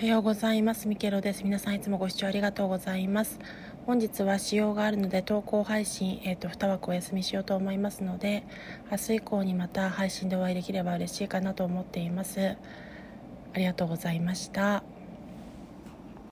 おはようございます。ミケロです。皆さんいつもご視聴ありがとうございます。本日は仕様があるので投稿配信、えーと、2枠お休みしようと思いますので明日以降にまた配信でお会いできれば嬉しいかなと思っています。ありがとうございました。